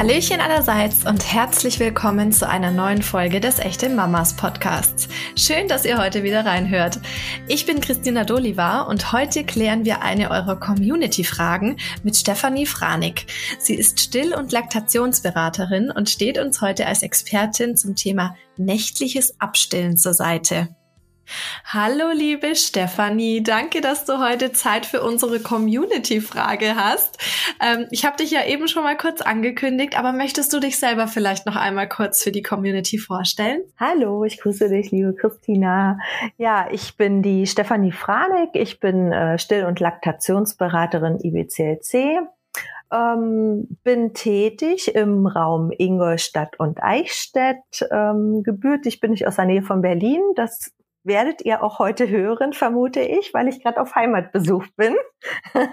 Hallöchen allerseits und herzlich willkommen zu einer neuen Folge des Echte Mamas Podcasts. Schön, dass ihr heute wieder reinhört. Ich bin Christina Doliva und heute klären wir eine eurer Community-Fragen mit Stefanie Franig. Sie ist Still- und Laktationsberaterin und steht uns heute als Expertin zum Thema nächtliches Abstillen zur Seite. Hallo liebe Stefanie, danke, dass du heute Zeit für unsere Community-Frage hast. Ähm, ich habe dich ja eben schon mal kurz angekündigt, aber möchtest du dich selber vielleicht noch einmal kurz für die Community vorstellen? Hallo, ich grüße dich, liebe Christina. Ja, ich bin die Stefanie Franek, ich bin äh, Still- und Laktationsberaterin IBCLC. Ähm, bin tätig im Raum Ingolstadt und Eichstätt. Ähm, gebürtig bin ich aus der Nähe von Berlin. Das werdet ihr auch heute hören, vermute ich, weil ich gerade auf Heimatbesuch bin.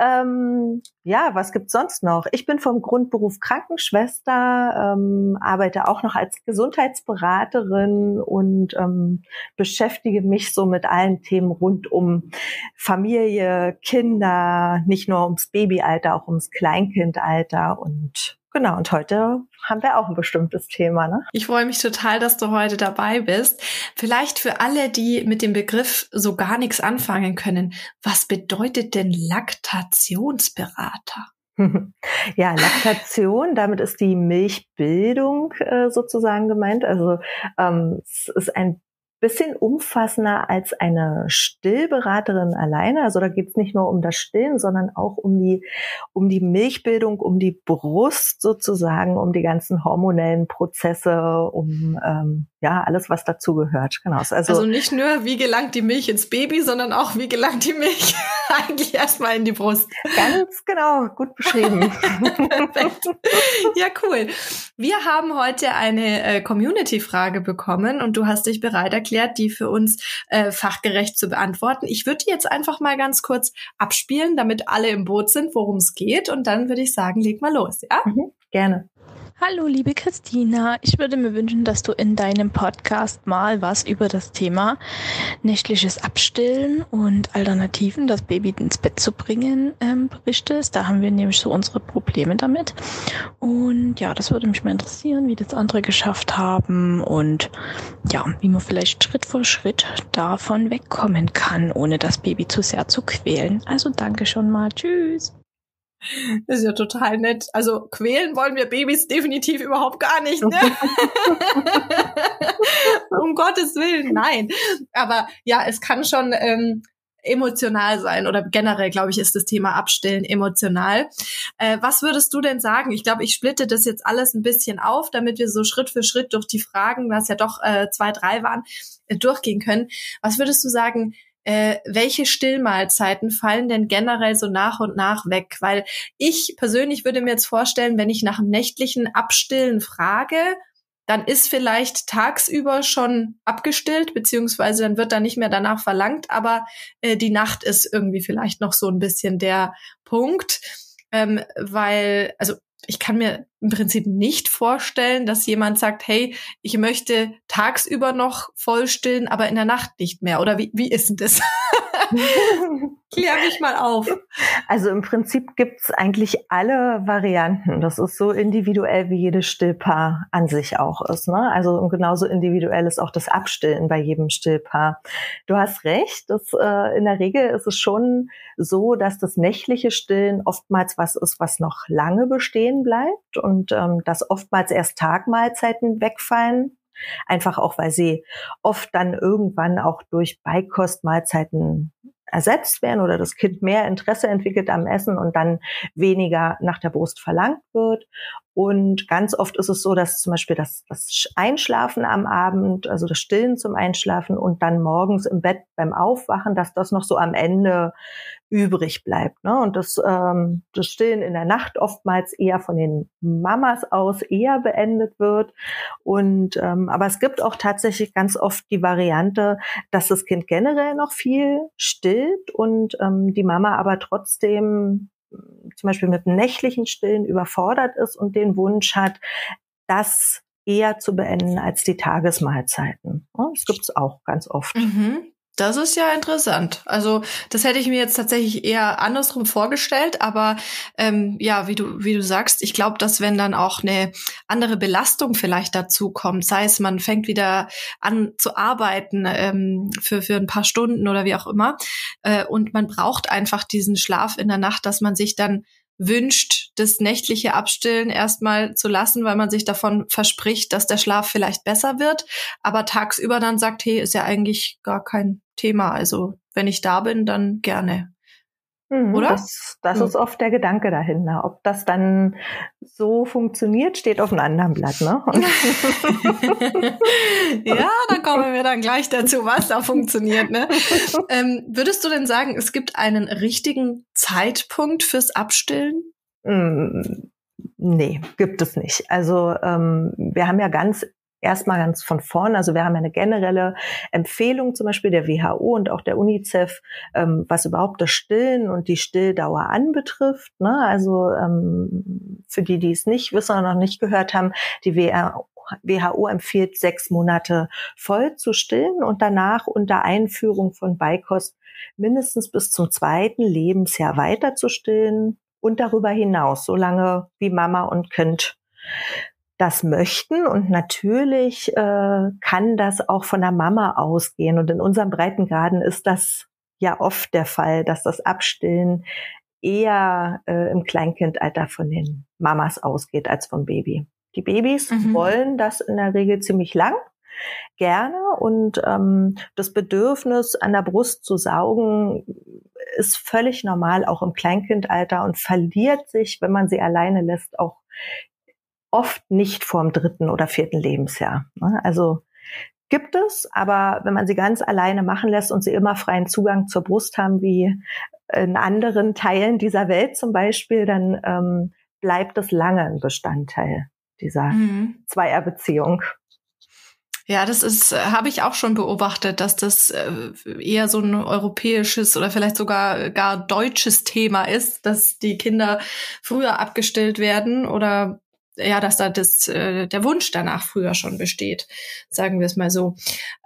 ähm, ja, was gibt's sonst noch? Ich bin vom Grundberuf Krankenschwester, ähm, arbeite auch noch als Gesundheitsberaterin und ähm, beschäftige mich so mit allen Themen rund um Familie, Kinder, nicht nur ums Babyalter, auch ums Kleinkindalter und Genau, und heute haben wir auch ein bestimmtes Thema. Ne? Ich freue mich total, dass du heute dabei bist. Vielleicht für alle, die mit dem Begriff so gar nichts anfangen können, was bedeutet denn Laktationsberater? Ja, Laktation, damit ist die Milchbildung äh, sozusagen gemeint. Also ähm, es ist ein bisschen umfassender als eine Stillberaterin alleine. Also da geht es nicht nur um das Stillen, sondern auch um die, um die Milchbildung, um die Brust sozusagen, um die ganzen hormonellen Prozesse, um ähm, ja alles, was dazu gehört. Genau. Also, also nicht nur, wie gelangt die Milch ins Baby, sondern auch, wie gelangt die Milch eigentlich erstmal in die Brust. Ganz genau, gut beschrieben. Perfekt. Ja, cool. Wir haben heute eine äh, Community-Frage bekommen und du hast dich bereit erklärt, die für uns äh, fachgerecht zu beantworten. Ich würde die jetzt einfach mal ganz kurz abspielen, damit alle im Boot sind, worum es geht. Und dann würde ich sagen, leg mal los, ja? Mhm, gerne. Hallo, liebe Christina. Ich würde mir wünschen, dass du in deinem Podcast mal was über das Thema nächtliches Abstillen und Alternativen, das Baby ins Bett zu bringen, ähm, berichtest. Da haben wir nämlich so unsere Probleme damit. Und ja, das würde mich mal interessieren, wie das andere geschafft haben und ja, wie man vielleicht Schritt für Schritt davon wegkommen kann, ohne das Baby zu sehr zu quälen. Also danke schon mal. Tschüss. Das ist ja total nett. Also quälen wollen wir Babys definitiv überhaupt gar nicht, ne? um Gottes Willen, nein. Aber ja, es kann schon ähm, emotional sein oder generell, glaube ich, ist das Thema Abstillen emotional. Äh, was würdest du denn sagen? Ich glaube, ich splitte das jetzt alles ein bisschen auf, damit wir so Schritt für Schritt durch die Fragen, was ja doch äh, zwei, drei waren, äh, durchgehen können. Was würdest du sagen? Äh, welche Stillmahlzeiten fallen denn generell so nach und nach weg? Weil ich persönlich würde mir jetzt vorstellen, wenn ich nach dem nächtlichen Abstillen frage, dann ist vielleicht tagsüber schon abgestillt, beziehungsweise dann wird da nicht mehr danach verlangt, aber äh, die Nacht ist irgendwie vielleicht noch so ein bisschen der Punkt. Ähm, weil, also ich kann mir im Prinzip nicht vorstellen, dass jemand sagt, hey, ich möchte tagsüber noch voll stillen, aber in der Nacht nicht mehr. Oder wie, wie ist denn das? Klär mich mal auf. Also im Prinzip gibt's eigentlich alle Varianten. Das ist so individuell, wie jedes Stillpaar an sich auch ist. Ne? Also genauso individuell ist auch das Abstillen bei jedem Stillpaar. Du hast recht, dass, äh, in der Regel ist es schon so, dass das nächtliche Stillen oftmals was ist, was noch lange bestehen bleibt und ähm, dass oftmals erst Tagmahlzeiten wegfallen Einfach auch, weil sie oft dann irgendwann auch durch Beikostmahlzeiten ersetzt werden oder das Kind mehr Interesse entwickelt am Essen und dann weniger nach der Brust verlangt wird. Und ganz oft ist es so, dass zum Beispiel das, das Einschlafen am Abend, also das Stillen zum Einschlafen und dann morgens im Bett beim Aufwachen, dass das noch so am Ende übrig bleibt. Ne? Und das, ähm, das Stillen in der Nacht oftmals eher von den Mamas aus eher beendet wird. Und ähm, aber es gibt auch tatsächlich ganz oft die Variante, dass das Kind generell noch viel stillt und ähm, die Mama aber trotzdem zum Beispiel mit dem nächtlichen Stillen überfordert ist und den Wunsch hat, das eher zu beenden als die Tagesmahlzeiten. Das gibt's auch ganz oft. Mhm. Das ist ja interessant. Also das hätte ich mir jetzt tatsächlich eher andersrum vorgestellt, aber ähm, ja, wie du wie du sagst, ich glaube, dass wenn dann auch eine andere Belastung vielleicht dazu kommt, sei es man fängt wieder an zu arbeiten ähm, für für ein paar Stunden oder wie auch immer, äh, und man braucht einfach diesen Schlaf in der Nacht, dass man sich dann wünscht, das nächtliche Abstillen erstmal zu lassen, weil man sich davon verspricht, dass der Schlaf vielleicht besser wird, aber tagsüber dann sagt, hey, ist ja eigentlich gar kein Thema. Also wenn ich da bin, dann gerne. Mhm, Oder? Das, das ist oft der Gedanke dahinter. Ob das dann so funktioniert, steht auf einem anderen Blatt, ne? ja, da kommen wir dann gleich dazu, was da funktioniert, ne? Ähm, würdest du denn sagen, es gibt einen richtigen Zeitpunkt fürs Abstillen? Mm, nee, gibt es nicht. Also ähm, wir haben ja ganz erstmal ganz von vorn. Also wir haben eine generelle Empfehlung zum Beispiel der WHO und auch der UNICEF, ähm, was überhaupt das Stillen und die Stilldauer anbetrifft. Ne? Also ähm, für die, die es nicht wissen oder noch nicht gehört haben, die WHO empfiehlt sechs Monate voll zu stillen und danach unter Einführung von Beikost mindestens bis zum zweiten Lebensjahr weiter zu stillen und darüber hinaus, solange wie Mama und Kind das möchten. Und natürlich äh, kann das auch von der Mama ausgehen. Und in unserem Breitengraden ist das ja oft der Fall, dass das Abstillen eher äh, im Kleinkindalter von den Mamas ausgeht als vom Baby. Die Babys mhm. wollen das in der Regel ziemlich lang, gerne und ähm, das Bedürfnis an der Brust zu saugen ist völlig normal auch im Kleinkindalter und verliert sich, wenn man sie alleine lässt, auch oft nicht vorm dritten oder vierten Lebensjahr. Ne? Also gibt es, aber wenn man sie ganz alleine machen lässt und sie immer freien Zugang zur Brust haben, wie in anderen Teilen dieser Welt zum Beispiel, dann ähm, bleibt es lange ein Bestandteil dieser mhm. Zweierbeziehung. Ja, das ist, habe ich auch schon beobachtet, dass das äh, eher so ein europäisches oder vielleicht sogar gar deutsches Thema ist, dass die Kinder früher abgestellt werden oder ja, dass da das, äh, der Wunsch danach früher schon besteht, sagen wir es mal so.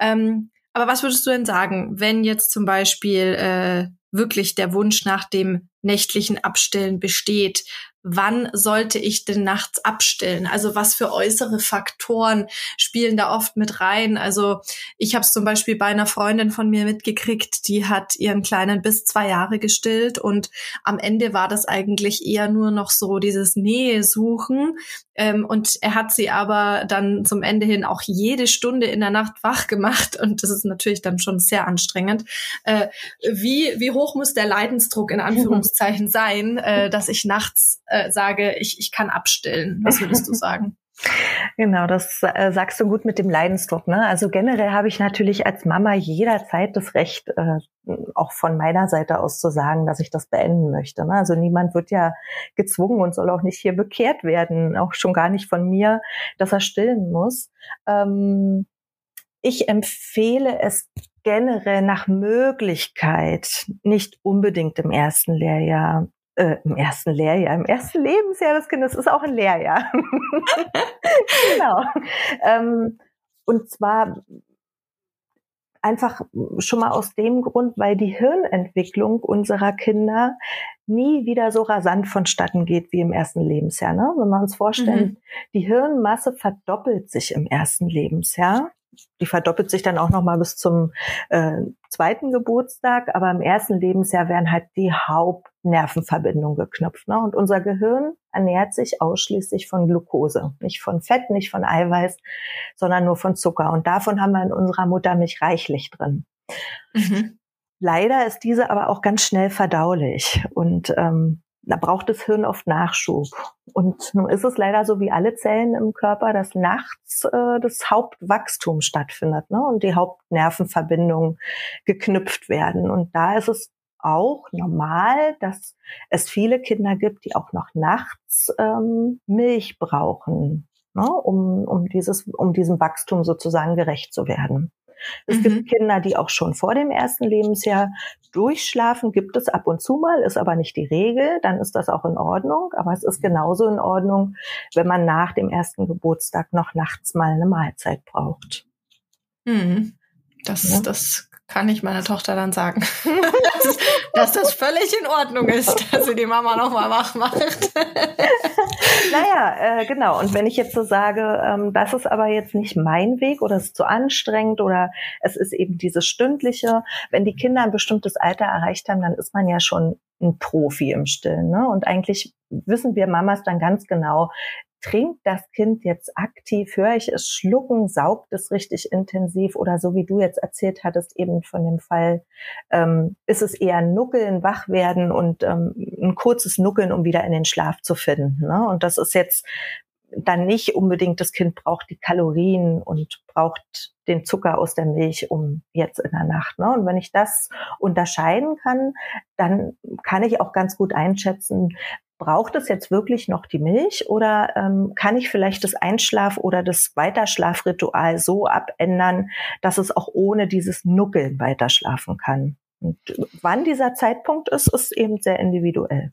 Ähm, aber was würdest du denn sagen, wenn jetzt zum Beispiel äh, wirklich der Wunsch nach dem nächtlichen Abstillen besteht? Wann sollte ich denn nachts abstellen? Also was für äußere Faktoren spielen da oft mit rein? Also ich habe es zum Beispiel bei einer Freundin von mir mitgekriegt, die hat ihren Kleinen bis zwei Jahre gestillt und am Ende war das eigentlich eher nur noch so dieses Nähe suchen. Ähm, und er hat sie aber dann zum Ende hin auch jede Stunde in der Nacht wach gemacht und das ist natürlich dann schon sehr anstrengend. Äh, wie, wie hoch muss der Leidensdruck in Anführungszeichen sein, äh, dass ich nachts äh, sage, ich, ich kann abstillen. Was würdest du sagen? Genau, das äh, sagst du gut mit dem Leidensdruck. Ne? Also generell habe ich natürlich als Mama jederzeit das Recht, äh, auch von meiner Seite aus zu sagen, dass ich das beenden möchte. Ne? Also niemand wird ja gezwungen und soll auch nicht hier bekehrt werden, auch schon gar nicht von mir, dass er stillen muss. Ähm, ich empfehle es generell nach Möglichkeit, nicht unbedingt im ersten Lehrjahr äh, im ersten Lehrjahr, im ersten Lebensjahr des Kindes ist auch ein Lehrjahr. genau. Ähm, und zwar einfach schon mal aus dem Grund, weil die Hirnentwicklung unserer Kinder nie wieder so rasant vonstatten geht wie im ersten Lebensjahr. Ne? Wenn wir uns vorstellen, mhm. die Hirnmasse verdoppelt sich im ersten Lebensjahr die verdoppelt sich dann auch noch mal bis zum äh, zweiten Geburtstag, aber im ersten Lebensjahr werden halt die Hauptnervenverbindungen geknüpft. Ne? Und unser Gehirn ernährt sich ausschließlich von Glucose, nicht von Fett, nicht von Eiweiß, sondern nur von Zucker. Und davon haben wir in unserer Muttermilch reichlich drin. Mhm. Leider ist diese aber auch ganz schnell verdaulich und ähm, da braucht das Hirn oft Nachschub. Und nun ist es leider so wie alle Zellen im Körper, dass nachts äh, das Hauptwachstum stattfindet ne? und die Hauptnervenverbindungen geknüpft werden. Und da ist es auch normal, dass es viele Kinder gibt, die auch noch nachts ähm, Milch brauchen, ne? um, um, dieses, um diesem Wachstum sozusagen gerecht zu werden. Es mhm. gibt Kinder, die auch schon vor dem ersten Lebensjahr durchschlafen, gibt es ab und zu mal, ist aber nicht die Regel, dann ist das auch in Ordnung. Aber es ist genauso in Ordnung, wenn man nach dem ersten Geburtstag noch nachts mal eine Mahlzeit braucht. Mhm. Das, ja. das kann ich meiner Tochter dann sagen, dass, dass, das völlig in Ordnung ist, dass sie die Mama nochmal wach macht. naja, äh, genau. Und wenn ich jetzt so sage, ähm, das ist aber jetzt nicht mein Weg oder es ist zu anstrengend oder es ist eben dieses stündliche, wenn die Kinder ein bestimmtes Alter erreicht haben, dann ist man ja schon ein Profi im Stillen. Ne? Und eigentlich wissen wir Mamas dann ganz genau, trinkt das Kind jetzt aktiv, höre ich es schlucken, saugt es richtig intensiv oder so wie du jetzt erzählt hattest, eben von dem Fall, ähm, ist es eher Nuckeln, wach werden und ähm, ein kurzes Nuckeln, um wieder in den Schlaf zu finden. Ne? Und das ist jetzt dann nicht unbedingt, das Kind braucht die Kalorien und braucht den Zucker aus der Milch um jetzt in der Nacht. Ne? Und wenn ich das unterscheiden kann, dann kann ich auch ganz gut einschätzen, braucht es jetzt wirklich noch die Milch oder ähm, kann ich vielleicht das Einschlaf- oder das Weiterschlafritual so abändern, dass es auch ohne dieses Nuckeln weiterschlafen kann? Und wann dieser Zeitpunkt ist, ist eben sehr individuell.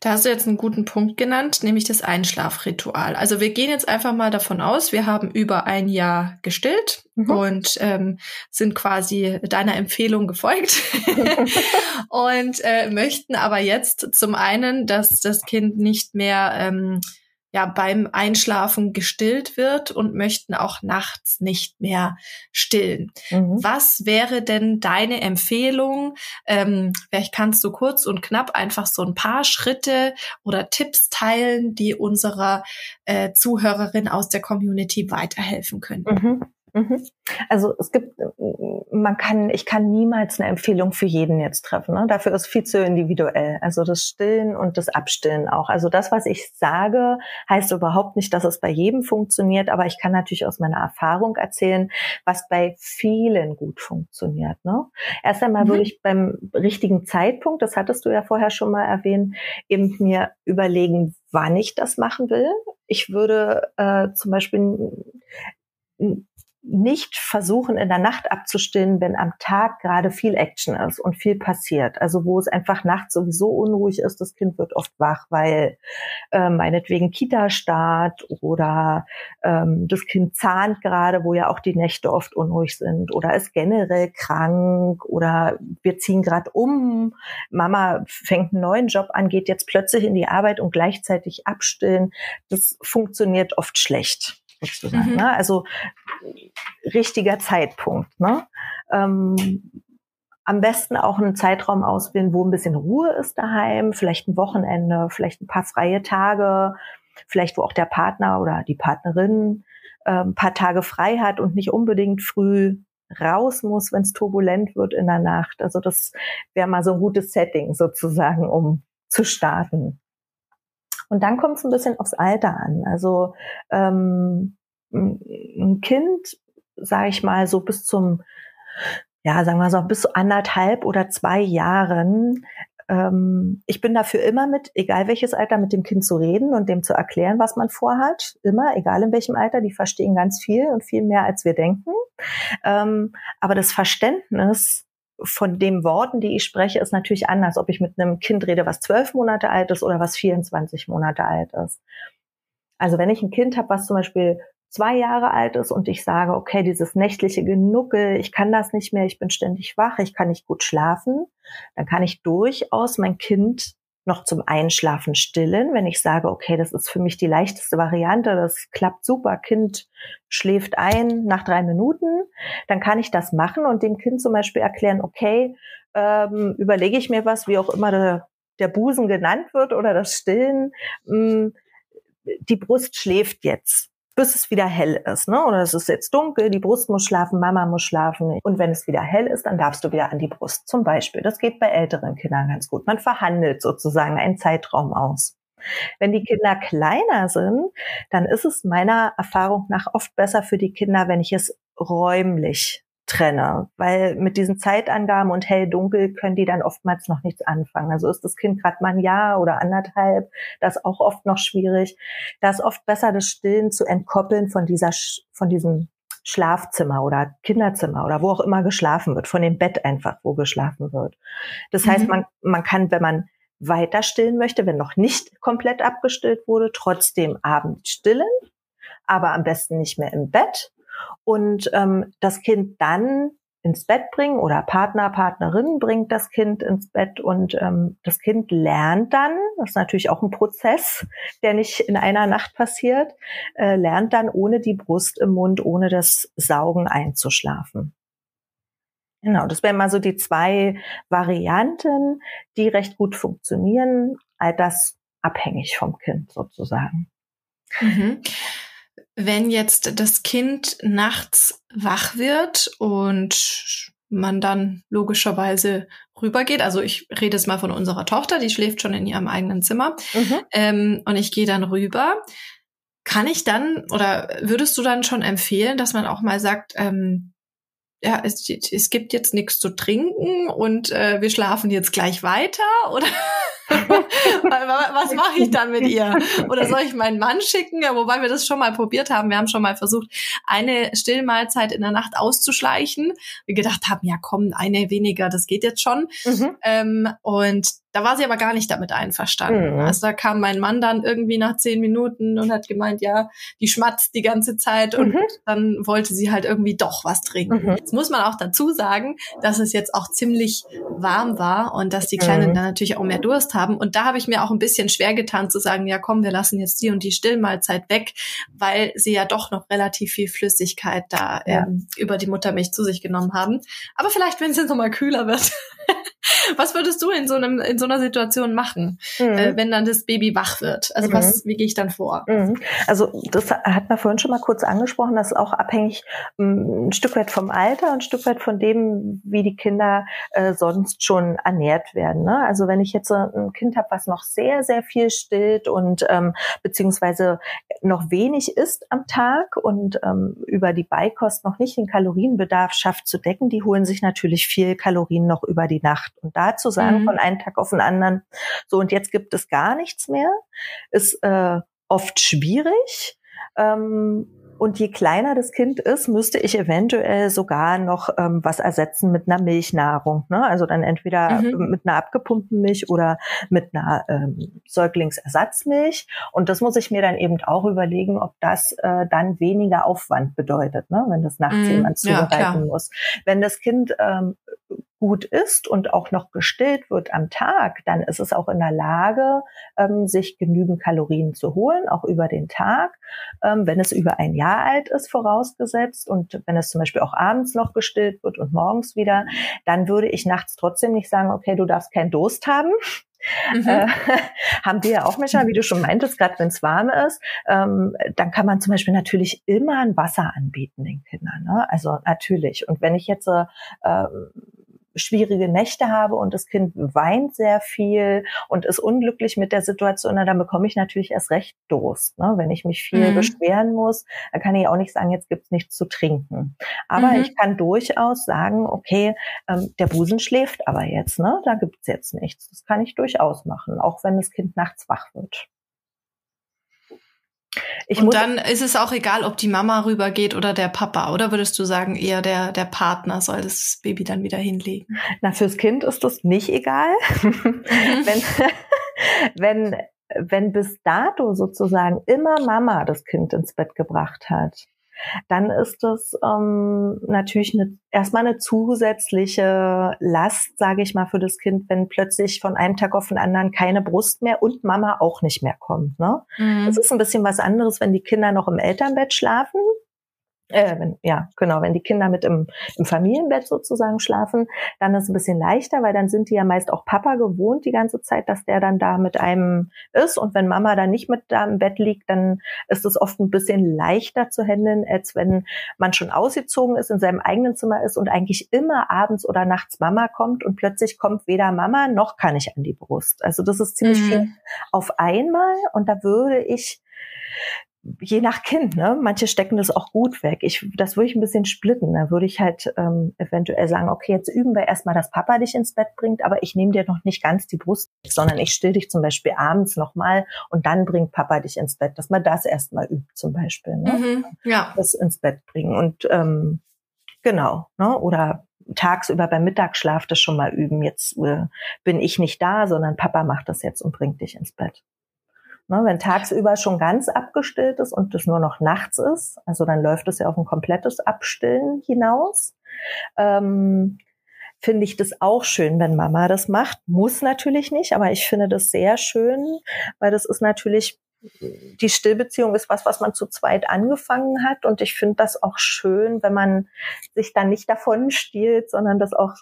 Da hast du jetzt einen guten Punkt genannt, nämlich das Einschlafritual. Also wir gehen jetzt einfach mal davon aus, wir haben über ein Jahr gestillt mhm. und ähm, sind quasi deiner Empfehlung gefolgt und äh, möchten aber jetzt zum einen, dass das Kind nicht mehr ähm, ja beim Einschlafen gestillt wird und möchten auch nachts nicht mehr stillen. Mhm. Was wäre denn deine Empfehlung? Ähm, vielleicht kannst du kurz und knapp einfach so ein paar Schritte oder Tipps teilen, die unserer äh, Zuhörerin aus der Community weiterhelfen können. Mhm. Mhm. Also es gibt, man kann, ich kann niemals eine Empfehlung für jeden jetzt treffen. Ne? Dafür ist viel zu individuell. Also das Stillen und das Abstillen auch. Also das, was ich sage, heißt überhaupt nicht, dass es bei jedem funktioniert, aber ich kann natürlich aus meiner Erfahrung erzählen, was bei vielen gut funktioniert. Ne? Erst einmal mhm. würde ich beim richtigen Zeitpunkt, das hattest du ja vorher schon mal erwähnt, eben mir überlegen, wann ich das machen will. Ich würde äh, zum Beispiel nicht versuchen, in der Nacht abzustillen, wenn am Tag gerade viel Action ist und viel passiert. Also wo es einfach nachts sowieso unruhig ist, das Kind wird oft wach, weil äh, meinetwegen Kita-Start oder ähm, das Kind zahnt gerade, wo ja auch die Nächte oft unruhig sind oder ist generell krank oder wir ziehen gerade um, Mama fängt einen neuen Job an, geht jetzt plötzlich in die Arbeit und gleichzeitig abstillen. Das funktioniert oft schlecht sozusagen. Mhm. Ne? Also richtiger Zeitpunkt. Ne? Ähm, am besten auch einen Zeitraum auswählen, wo ein bisschen Ruhe ist daheim, vielleicht ein Wochenende, vielleicht ein paar freie Tage, vielleicht wo auch der Partner oder die Partnerin äh, ein paar Tage frei hat und nicht unbedingt früh raus muss, wenn es turbulent wird in der Nacht. Also das wäre mal so ein gutes Setting sozusagen, um zu starten. Und dann kommt es ein bisschen aufs Alter an. Also ähm, ein Kind, sage ich mal, so bis zum, ja, sagen wir so, bis zu anderthalb oder zwei Jahren, ähm, ich bin dafür immer mit, egal welches Alter, mit dem Kind zu reden und dem zu erklären, was man vorhat. Immer, egal in welchem Alter, die verstehen ganz viel und viel mehr, als wir denken. Ähm, aber das Verständnis von den Worten, die ich spreche, ist natürlich anders, ob ich mit einem Kind rede, was zwölf Monate alt ist oder was 24 Monate alt ist. Also wenn ich ein Kind habe, was zum Beispiel zwei Jahre alt ist und ich sage, okay, dieses nächtliche Genuckel, ich kann das nicht mehr, ich bin ständig wach, ich kann nicht gut schlafen, dann kann ich durchaus mein Kind noch zum Einschlafen stillen, wenn ich sage, okay, das ist für mich die leichteste Variante, das klappt super, Kind schläft ein nach drei Minuten, dann kann ich das machen und dem Kind zum Beispiel erklären, okay, ähm, überlege ich mir was, wie auch immer der, der Busen genannt wird oder das Stillen, mh, mm, die Brust schläft jetzt bis es wieder hell ist. Ne? Oder es ist jetzt dunkel, die Brust muss schlafen, Mama muss schlafen. Und wenn es wieder hell ist, dann darfst du wieder an die Brust zum Beispiel. Das geht bei älteren Kindern ganz gut. Man verhandelt sozusagen einen Zeitraum aus. Wenn die Kinder kleiner sind, dann ist es meiner Erfahrung nach oft besser für die Kinder, wenn ich es räumlich trenne, weil mit diesen Zeitangaben und hell-dunkel können die dann oftmals noch nichts anfangen. Also ist das Kind gerade mal ein Jahr oder anderthalb, das ist auch oft noch schwierig. Da ist oft besser, das Stillen zu entkoppeln von dieser, von diesem Schlafzimmer oder Kinderzimmer oder wo auch immer geschlafen wird, von dem Bett einfach, wo geschlafen wird. Das mhm. heißt, man, man kann, wenn man weiter stillen möchte, wenn noch nicht komplett abgestillt wurde, trotzdem abends stillen, aber am besten nicht mehr im Bett, und ähm, das Kind dann ins Bett bringen oder Partner, Partnerin bringt das Kind ins Bett und ähm, das Kind lernt dann, das ist natürlich auch ein Prozess, der nicht in einer Nacht passiert, äh, lernt dann ohne die Brust im Mund, ohne das Saugen einzuschlafen. Genau, das wären mal so die zwei Varianten, die recht gut funktionieren, all das abhängig vom Kind sozusagen. Mhm. Wenn jetzt das Kind nachts wach wird und man dann logischerweise rübergeht. Also ich rede jetzt mal von unserer Tochter, die schläft schon in ihrem eigenen Zimmer. Mhm. Ähm, und ich gehe dann rüber. Kann ich dann oder würdest du dann schon empfehlen, dass man auch mal sagt, ähm, ja, es, es gibt jetzt nichts zu trinken und äh, wir schlafen jetzt gleich weiter? Oder Was mache ich dann mit ihr? Oder soll ich meinen Mann schicken? Ja, wobei wir das schon mal probiert haben. Wir haben schon mal versucht, eine Stillmahlzeit in der Nacht auszuschleichen. Wir gedacht haben, ja komm, eine weniger, das geht jetzt schon. Mhm. Ähm, und da war sie aber gar nicht damit einverstanden. Mhm. Also da kam mein Mann dann irgendwie nach zehn Minuten und hat gemeint, ja, die schmatzt die ganze Zeit und mhm. dann wollte sie halt irgendwie doch was trinken. Mhm. Jetzt muss man auch dazu sagen, dass es jetzt auch ziemlich warm war und dass die Kleinen mhm. dann natürlich auch mehr Durst haben. Und da habe ich mir auch ein bisschen schwer getan zu sagen, ja komm, wir lassen jetzt die und die Stillmahlzeit weg, weil sie ja doch noch relativ viel Flüssigkeit da ja. ähm, über die Muttermilch zu sich genommen haben. Aber vielleicht, wenn es jetzt nochmal kühler wird. was würdest du in so einem in so einer Situation machen, mhm. äh, wenn dann das Baby wach wird? Also mhm. was, wie gehe ich dann vor? Mhm. Also das hat man vorhin schon mal kurz angesprochen, das ist auch abhängig ähm, ein Stück weit vom Alter und ein Stück weit von dem, wie die Kinder äh, sonst schon ernährt werden. Ne? Also wenn ich jetzt ein Kind habe, was noch sehr, sehr viel stillt und ähm, beziehungsweise noch wenig isst am Tag und ähm, über die Beikost noch nicht den Kalorienbedarf schafft zu decken, die holen sich natürlich viel Kalorien noch über die Nacht. Und da zu sagen, mhm. von einem Tag auf den anderen, so und jetzt gibt es gar nichts mehr, ist äh, oft schwierig. Ähm, und je kleiner das Kind ist, müsste ich eventuell sogar noch ähm, was ersetzen mit einer Milchnahrung. Ne? Also dann entweder mhm. mit einer abgepumpten Milch oder mit einer ähm, Säuglingsersatzmilch. Und das muss ich mir dann eben auch überlegen, ob das äh, dann weniger Aufwand bedeutet, ne? wenn das nachts mhm. jemand zubereiten ja, muss. Wenn das Kind ähm, gut ist und auch noch gestillt wird am Tag, dann ist es auch in der Lage, ähm, sich genügend Kalorien zu holen, auch über den Tag. Ähm, wenn es über ein Jahr alt ist, vorausgesetzt, und wenn es zum Beispiel auch abends noch gestillt wird und morgens wieder, dann würde ich nachts trotzdem nicht sagen, okay, du darfst keinen Durst haben. Mhm. Äh, haben die ja auch manchmal, wie du schon meintest, gerade wenn es warm ist, ähm, dann kann man zum Beispiel natürlich immer ein Wasser anbieten den Kindern. Ne? Also natürlich. Und wenn ich jetzt äh, schwierige Nächte habe und das Kind weint sehr viel und ist unglücklich mit der Situation, dann bekomme ich natürlich erst recht Durst. Ne? Wenn ich mich viel mhm. beschweren muss, dann kann ich auch nicht sagen, jetzt gibt's nichts zu trinken. Aber mhm. ich kann durchaus sagen, okay, ähm, der Busen schläft aber jetzt, ne? da gibt's jetzt nichts. Das kann ich durchaus machen, auch wenn das Kind nachts wach wird. Ich und dann ist es auch egal, ob die Mama rübergeht oder der Papa, oder würdest du sagen, eher der, der Partner soll das Baby dann wieder hinlegen? Na, fürs Kind ist das nicht egal. Mhm. wenn, wenn, wenn bis dato sozusagen immer Mama das Kind ins Bett gebracht hat, dann ist das ähm, natürlich eine, erstmal eine zusätzliche Last, sage ich mal, für das Kind, wenn plötzlich von einem Tag auf den anderen keine Brust mehr und Mama auch nicht mehr kommt. Ne? Mhm. Es ist ein bisschen was anderes, wenn die Kinder noch im Elternbett schlafen äh, wenn, ja, genau, wenn die Kinder mit im, im Familienbett sozusagen schlafen, dann ist es ein bisschen leichter, weil dann sind die ja meist auch Papa gewohnt die ganze Zeit, dass der dann da mit einem ist. Und wenn Mama dann nicht mit da im Bett liegt, dann ist es oft ein bisschen leichter zu handeln, als wenn man schon ausgezogen ist, in seinem eigenen Zimmer ist und eigentlich immer abends oder nachts Mama kommt und plötzlich kommt weder Mama noch kann ich an die Brust. Also das ist ziemlich mhm. viel auf einmal und da würde ich je nach Kind, ne? Manche stecken das auch gut weg. Ich, das würde ich ein bisschen splitten. Da würde ich halt ähm, eventuell sagen, okay, jetzt üben wir erstmal, dass Papa dich ins Bett bringt, aber ich nehme dir noch nicht ganz die Brust, sondern ich still dich zum Beispiel abends nochmal und dann bringt Papa dich ins Bett, dass man das erstmal übt, zum Beispiel. Ne? Mhm, ja. Das ins Bett bringen. Und ähm, genau, ne? Oder tagsüber beim Mittagsschlaf das schon mal üben. Jetzt äh, bin ich nicht da, sondern Papa macht das jetzt und bringt dich ins Bett. Ne, wenn tagsüber schon ganz abgestillt ist und es nur noch nachts ist, also dann läuft es ja auf ein komplettes Abstillen hinaus, ähm, finde ich das auch schön, wenn Mama das macht. Muss natürlich nicht, aber ich finde das sehr schön, weil das ist natürlich die Stillbeziehung ist was, was man zu zweit angefangen hat. Und ich finde das auch schön, wenn man sich dann nicht davon stiehlt, sondern das auch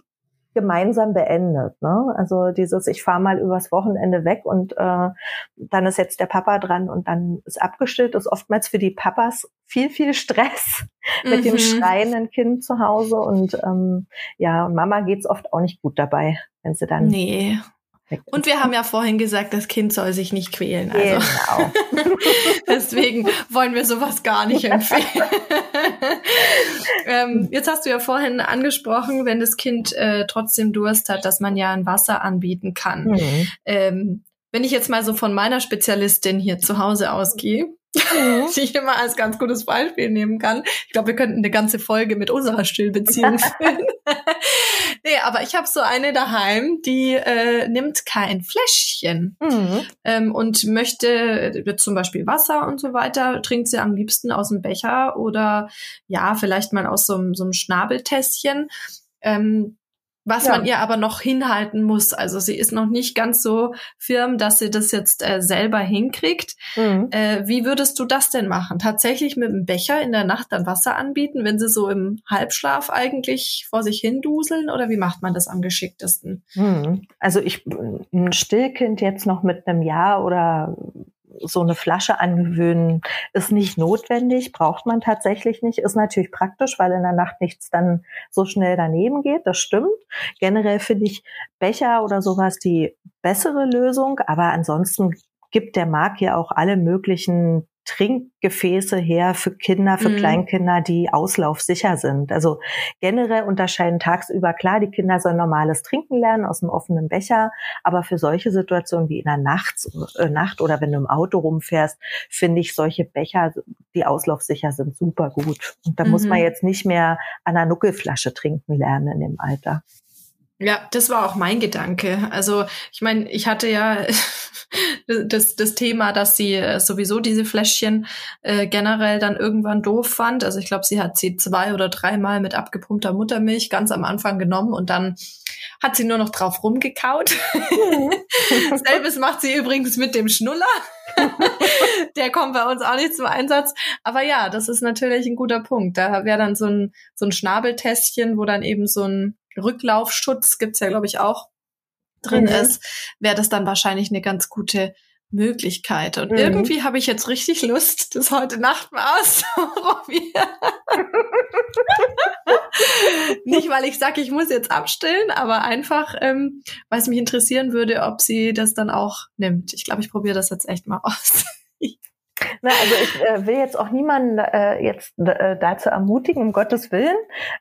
gemeinsam beendet. Ne? Also dieses, ich fahre mal übers Wochenende weg und äh, dann ist jetzt der Papa dran und dann ist abgestillt, ist oftmals für die Papas viel, viel Stress mhm. mit dem mhm. schreienden Kind zu Hause. Und ähm, ja, und Mama geht's oft auch nicht gut dabei, wenn sie dann nee. Und wir haben ja vorhin gesagt, das Kind soll sich nicht quälen. Also. Genau. Deswegen wollen wir sowas gar nicht empfehlen. ähm, jetzt hast du ja vorhin angesprochen, wenn das Kind äh, trotzdem Durst hat, dass man ja ein Wasser anbieten kann. Mhm. Ähm, wenn ich jetzt mal so von meiner Spezialistin hier zu Hause ausgehe, mhm. die ich immer als ganz gutes Beispiel nehmen kann. Ich glaube, wir könnten eine ganze Folge mit unserer Stillbeziehung füllen. Nee, aber ich habe so eine daheim, die äh, nimmt kein Fläschchen mhm. ähm, und möchte äh, zum Beispiel Wasser und so weiter, trinkt sie am liebsten aus dem Becher oder ja, vielleicht mal aus so, so einem Schnabeltässchen. Ähm, was ja. man ihr aber noch hinhalten muss. Also sie ist noch nicht ganz so firm, dass sie das jetzt äh, selber hinkriegt. Mhm. Äh, wie würdest du das denn machen? Tatsächlich mit dem Becher in der Nacht dann Wasser anbieten, wenn sie so im Halbschlaf eigentlich vor sich hin duseln? Oder wie macht man das am geschicktesten? Mhm. Also ich, ein Stillkind jetzt noch mit einem Jahr oder so eine Flasche angewöhnen ist nicht notwendig, braucht man tatsächlich nicht, ist natürlich praktisch, weil in der Nacht nichts dann so schnell daneben geht, das stimmt. Generell finde ich Becher oder sowas die bessere Lösung, aber ansonsten gibt der Markt ja auch alle möglichen Trinkgefäße her für Kinder, für mhm. Kleinkinder, die auslaufsicher sind. Also generell unterscheiden tagsüber klar, die Kinder sollen normales Trinken lernen aus einem offenen Becher, aber für solche Situationen wie in der Nacht, äh, Nacht oder wenn du im Auto rumfährst, finde ich solche Becher, die auslaufsicher sind, super gut. Und da mhm. muss man mhm. jetzt nicht mehr an einer Nuckelflasche trinken lernen in dem Alter. Ja, das war auch mein Gedanke. Also ich meine, ich hatte ja das, das Thema, dass sie äh, sowieso diese Fläschchen äh, generell dann irgendwann doof fand. Also ich glaube, sie hat sie zwei oder dreimal mit abgepumpter Muttermilch ganz am Anfang genommen und dann hat sie nur noch drauf rumgekaut. Mhm. Selbes macht sie übrigens mit dem Schnuller. Der kommt bei uns auch nicht zum Einsatz. Aber ja, das ist natürlich ein guter Punkt. Da wäre dann so ein, so ein Schnabeltässchen, wo dann eben so ein Rücklaufschutz gibt's ja, glaube ich, auch drin mhm. ist, wäre das dann wahrscheinlich eine ganz gute Möglichkeit. Und mhm. irgendwie habe ich jetzt richtig Lust, das heute Nacht mal auszuprobieren. Nicht, weil ich sage, ich muss jetzt abstillen, aber einfach, ähm, weil es mich interessieren würde, ob sie das dann auch nimmt. Ich glaube, ich probiere das jetzt echt mal aus. Na, also ich äh, will jetzt auch niemanden äh, jetzt äh, dazu ermutigen, um Gottes Willen.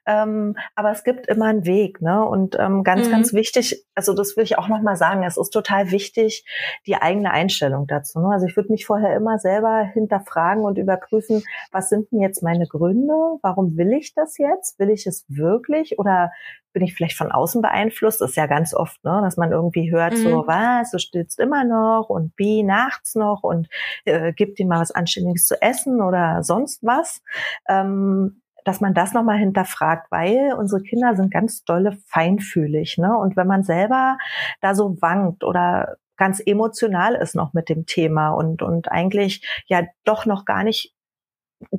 Ähm, aber es gibt immer einen Weg, ne? Und ähm, ganz, mhm. ganz wichtig, also das will ich auch nochmal sagen, es ist total wichtig, die eigene Einstellung dazu. Ne? Also ich würde mich vorher immer selber hinterfragen und überprüfen, was sind denn jetzt meine Gründe? Warum will ich das jetzt? Will ich es wirklich? Oder bin ich vielleicht von außen beeinflusst? Das ist ja ganz oft, ne, dass man irgendwie hört, mhm. so, was, du stillst immer noch und wie nachts noch und äh, gib dir mal was Anständiges zu essen oder sonst was. Ähm, dass man das nochmal hinterfragt, weil unsere Kinder sind ganz dolle feinfühlig. Ne? Und wenn man selber da so wankt oder ganz emotional ist noch mit dem Thema und, und eigentlich ja doch noch gar nicht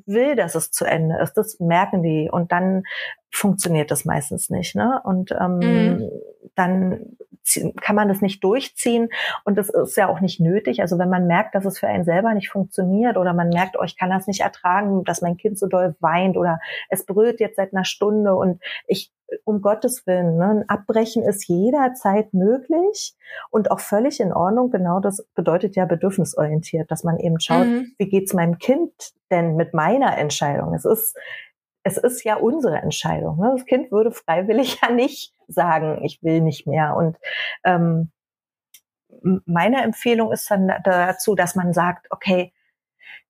will, dass es zu Ende ist. Das merken die und dann funktioniert das meistens nicht. Ne? Und ähm, mhm. dann kann man das nicht durchziehen und das ist ja auch nicht nötig. Also wenn man merkt, dass es für einen selber nicht funktioniert oder man merkt, oh, ich kann das nicht ertragen, dass mein Kind so doll weint oder es brüllt jetzt seit einer Stunde und ich um Gottes Willen, ne, ein Abbrechen ist jederzeit möglich und auch völlig in Ordnung. Genau das bedeutet ja bedürfnisorientiert, dass man eben schaut, mhm. wie geht's meinem Kind denn mit meiner Entscheidung? Es ist es ist ja unsere Entscheidung. Ne? Das Kind würde freiwillig ja nicht sagen, ich will nicht mehr. Und ähm, meine Empfehlung ist dann dazu, dass man sagt, okay,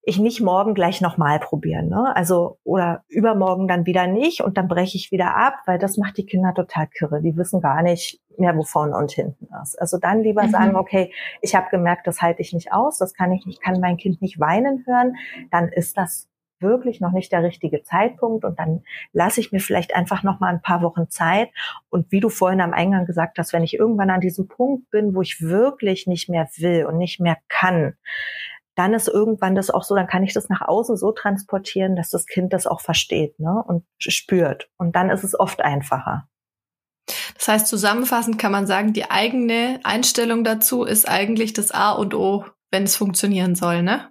ich nicht morgen gleich nochmal probieren. Ne? Also oder übermorgen dann wieder nicht und dann breche ich wieder ab, weil das macht die Kinder total kirre. Die wissen gar nicht mehr, wo vorne und hinten ist. Also dann lieber mhm. sagen, okay, ich habe gemerkt, das halte ich nicht aus, das kann ich nicht, kann mein Kind nicht weinen hören, dann ist das wirklich noch nicht der richtige Zeitpunkt und dann lasse ich mir vielleicht einfach noch mal ein paar Wochen Zeit und wie du vorhin am Eingang gesagt hast, wenn ich irgendwann an diesem Punkt bin, wo ich wirklich nicht mehr will und nicht mehr kann, dann ist irgendwann das auch so, dann kann ich das nach außen so transportieren, dass das Kind das auch versteht ne, und spürt. Und dann ist es oft einfacher. Das heißt, zusammenfassend kann man sagen, die eigene Einstellung dazu ist eigentlich das A und O, wenn es funktionieren soll, ne?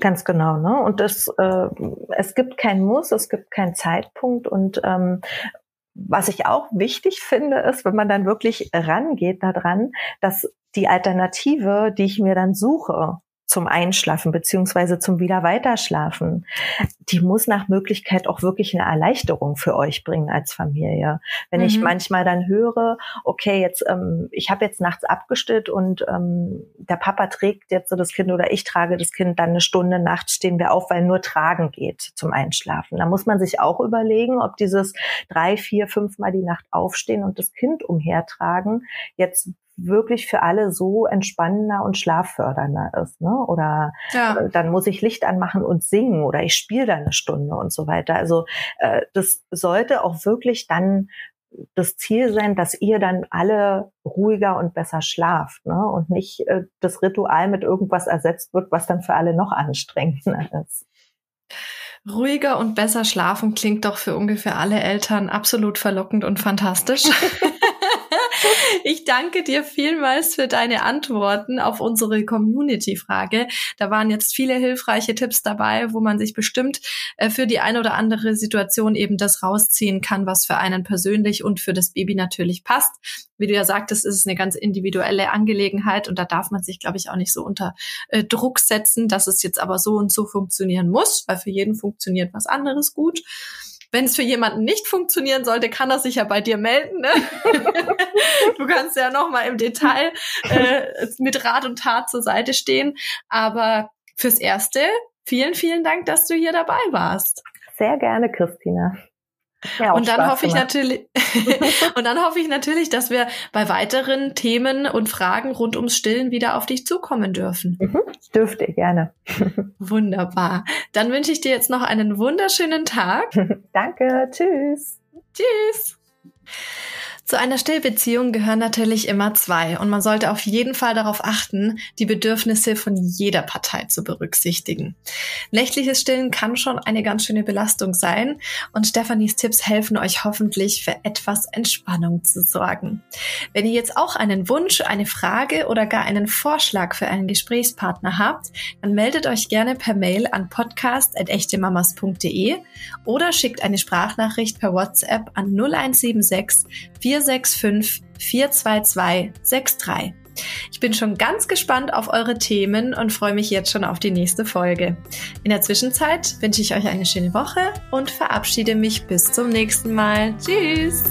Ganz genau, ne? Und das, äh, es gibt kein Muss, es gibt keinen Zeitpunkt und ähm, was ich auch wichtig finde, ist, wenn man dann wirklich rangeht daran, dass die Alternative, die ich mir dann suche, zum Einschlafen beziehungsweise zum wieder weiterschlafen, die muss nach Möglichkeit auch wirklich eine Erleichterung für euch bringen als Familie. Wenn mhm. ich manchmal dann höre, okay, jetzt ähm, ich habe jetzt nachts abgestillt und ähm, der Papa trägt jetzt so das Kind oder ich trage das Kind dann eine Stunde nachts stehen wir auf, weil nur tragen geht zum Einschlafen. Da muss man sich auch überlegen, ob dieses drei, vier, fünf Mal die Nacht aufstehen und das Kind umhertragen jetzt wirklich für alle so entspannender und schlaffördernder ist. Ne? Oder ja. Äh, dann muss ich Licht anmachen und singen oder ich spiele da eine Stunde und so weiter. Also äh, das sollte auch wirklich dann das Ziel sein, dass ihr dann alle ruhiger und besser schlaft ne? und nicht äh, das Ritual mit irgendwas ersetzt wird, was dann für alle noch anstrengender ist. Ruhiger und besser schlafen klingt doch für ungefähr alle Eltern absolut verlockend und fantastisch. Ich danke dir vielmals für deine Antworten auf unsere Community-Frage. Da waren jetzt viele hilfreiche Tipps dabei, wo man sich bestimmt äh, für die eine oder andere Situation eben das rausziehen kann, was für einen persönlich und für das Baby natürlich passt. Wie du ja sagtest, ist es eine ganz individuelle Angelegenheit und da darf man sich, glaube ich, auch nicht so unter äh, Druck setzen, dass es jetzt aber so und so funktionieren muss, weil für jeden funktioniert was anderes gut. Wenn es für jemanden nicht funktionieren sollte, kann er sich ja bei dir melden. Ne? du kannst ja noch mal im Detail äh, mit Rat und Tat zur Seite stehen. Aber fürs Erste, vielen, vielen Dank, dass du hier dabei warst. Sehr gerne, Christina. Ja, und dann Spaß hoffe gemacht. ich natürlich, und dann hoffe ich natürlich, dass wir bei weiteren Themen und Fragen rund ums Stillen wieder auf dich zukommen dürfen. Mhm, dürft ihr gerne. Wunderbar. Dann wünsche ich dir jetzt noch einen wunderschönen Tag. Danke. Tschüss. Tschüss. Zu einer Stillbeziehung gehören natürlich immer zwei und man sollte auf jeden Fall darauf achten, die Bedürfnisse von jeder Partei zu berücksichtigen. Nächtliches Stillen kann schon eine ganz schöne Belastung sein und Stefanis Tipps helfen euch hoffentlich für etwas Entspannung zu sorgen. Wenn ihr jetzt auch einen Wunsch, eine Frage oder gar einen Vorschlag für einen Gesprächspartner habt, dann meldet euch gerne per Mail an podcast.echtemamas.de oder schickt eine Sprachnachricht per WhatsApp an 0176 465 422 63. Ich bin schon ganz gespannt auf eure Themen und freue mich jetzt schon auf die nächste Folge. In der Zwischenzeit wünsche ich euch eine schöne Woche und verabschiede mich bis zum nächsten Mal. Tschüss!